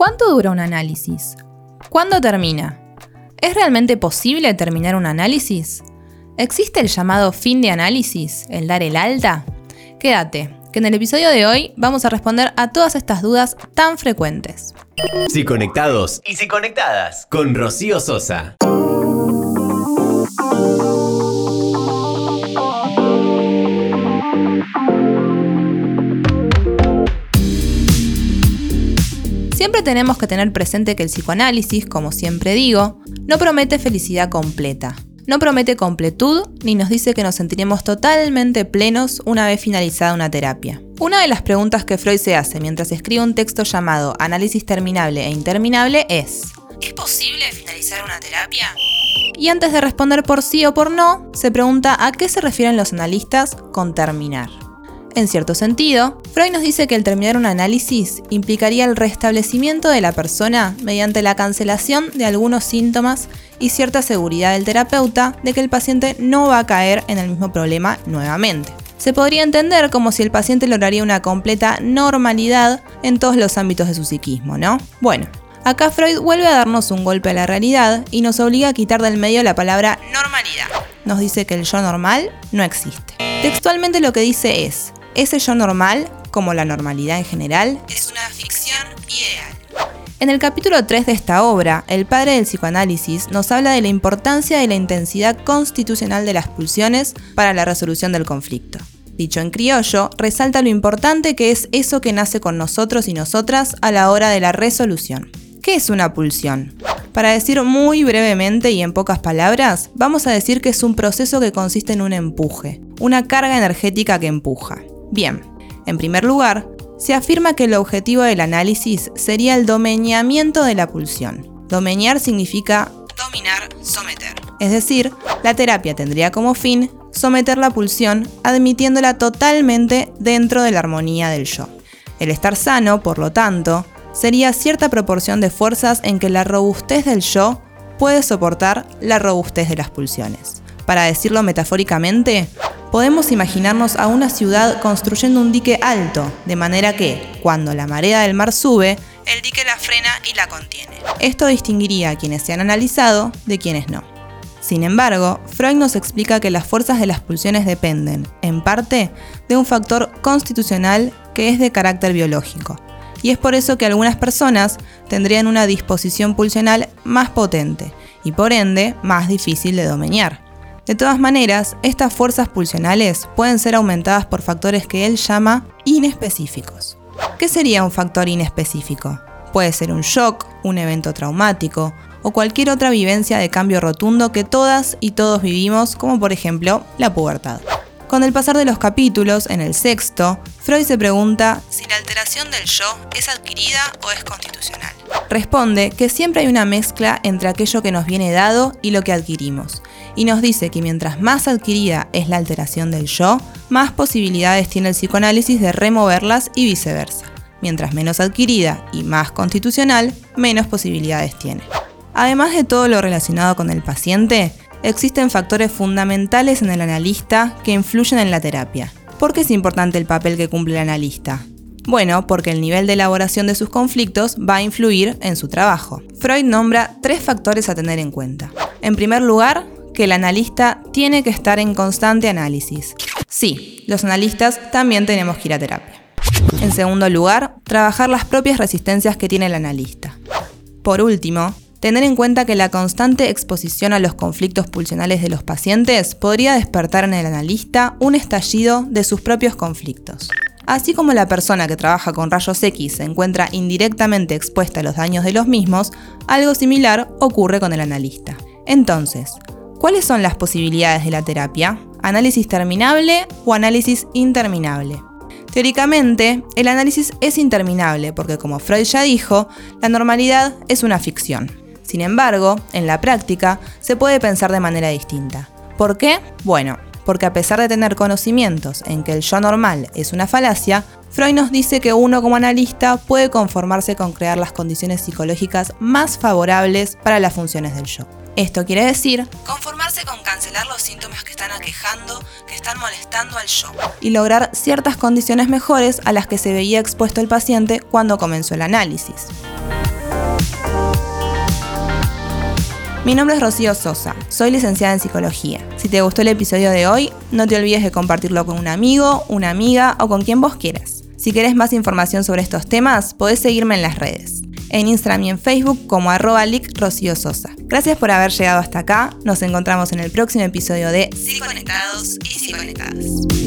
¿Cuánto dura un análisis? ¿Cuándo termina? ¿Es realmente posible terminar un análisis? ¿Existe el llamado fin de análisis, el dar el alta? Quédate, que en el episodio de hoy vamos a responder a todas estas dudas tan frecuentes. Si conectados y si conectadas con Rocío Sosa. Tenemos que tener presente que el psicoanálisis, como siempre digo, no promete felicidad completa. No promete completud ni nos dice que nos sentiremos totalmente plenos una vez finalizada una terapia. Una de las preguntas que Freud se hace mientras escribe un texto llamado Análisis terminable e interminable es ¿Es posible finalizar una terapia? Y antes de responder por sí o por no, se pregunta a qué se refieren los analistas con terminar. En cierto sentido, Freud nos dice que el terminar un análisis implicaría el restablecimiento de la persona mediante la cancelación de algunos síntomas y cierta seguridad del terapeuta de que el paciente no va a caer en el mismo problema nuevamente. Se podría entender como si el paciente lograría una completa normalidad en todos los ámbitos de su psiquismo, ¿no? Bueno, acá Freud vuelve a darnos un golpe a la realidad y nos obliga a quitar del medio la palabra normalidad. Nos dice que el yo normal no existe. Textualmente lo que dice es, ese yo normal, como la normalidad en general, es una ficción ideal. En el capítulo 3 de esta obra, el padre del psicoanálisis nos habla de la importancia de la intensidad constitucional de las pulsiones para la resolución del conflicto. Dicho en criollo, resalta lo importante que es eso que nace con nosotros y nosotras a la hora de la resolución. ¿Qué es una pulsión? Para decir muy brevemente y en pocas palabras, vamos a decir que es un proceso que consiste en un empuje, una carga energética que empuja. Bien, en primer lugar, se afirma que el objetivo del análisis sería el domeñamiento de la pulsión. Domeñar significa dominar, someter. Es decir, la terapia tendría como fin someter la pulsión admitiéndola totalmente dentro de la armonía del yo. El estar sano, por lo tanto, sería cierta proporción de fuerzas en que la robustez del yo puede soportar la robustez de las pulsiones. Para decirlo metafóricamente, podemos imaginarnos a una ciudad construyendo un dique alto, de manera que, cuando la marea del mar sube, el dique la frena y la contiene. Esto distinguiría a quienes se han analizado de quienes no. Sin embargo, Freud nos explica que las fuerzas de las pulsiones dependen, en parte, de un factor constitucional que es de carácter biológico. Y es por eso que algunas personas tendrían una disposición pulsional más potente y por ende más difícil de domeñar. De todas maneras, estas fuerzas pulsionales pueden ser aumentadas por factores que él llama inespecíficos. ¿Qué sería un factor inespecífico? Puede ser un shock, un evento traumático o cualquier otra vivencia de cambio rotundo que todas y todos vivimos, como por ejemplo la pubertad. Con el pasar de los capítulos, en el sexto, Freud se pregunta si la alteración del yo es adquirida o es constitucional. Responde que siempre hay una mezcla entre aquello que nos viene dado y lo que adquirimos, y nos dice que mientras más adquirida es la alteración del yo, más posibilidades tiene el psicoanálisis de removerlas y viceversa. Mientras menos adquirida y más constitucional, menos posibilidades tiene. Además de todo lo relacionado con el paciente, existen factores fundamentales en el analista que influyen en la terapia. ¿Por qué es importante el papel que cumple el analista? Bueno, porque el nivel de elaboración de sus conflictos va a influir en su trabajo. Freud nombra tres factores a tener en cuenta. En primer lugar, que el analista tiene que estar en constante análisis. Sí, los analistas también tenemos que ir a terapia. En segundo lugar, trabajar las propias resistencias que tiene el analista. Por último, Tener en cuenta que la constante exposición a los conflictos pulsionales de los pacientes podría despertar en el analista un estallido de sus propios conflictos. Así como la persona que trabaja con rayos X se encuentra indirectamente expuesta a los daños de los mismos, algo similar ocurre con el analista. Entonces, ¿cuáles son las posibilidades de la terapia? ¿Análisis terminable o análisis interminable? Teóricamente, el análisis es interminable porque, como Freud ya dijo, la normalidad es una ficción. Sin embargo, en la práctica se puede pensar de manera distinta. ¿Por qué? Bueno, porque a pesar de tener conocimientos en que el yo normal es una falacia, Freud nos dice que uno como analista puede conformarse con crear las condiciones psicológicas más favorables para las funciones del yo. Esto quiere decir conformarse con cancelar los síntomas que están aquejando, que están molestando al yo, y lograr ciertas condiciones mejores a las que se veía expuesto el paciente cuando comenzó el análisis. Mi nombre es Rocío Sosa, soy licenciada en psicología. Si te gustó el episodio de hoy, no te olvides de compartirlo con un amigo, una amiga o con quien vos quieras. Si querés más información sobre estos temas, podés seguirme en las redes. En Instagram y en Facebook como arroba Rocío Sosa. Gracias por haber llegado hasta acá. Nos encontramos en el próximo episodio de Sí y Sí Conectadas.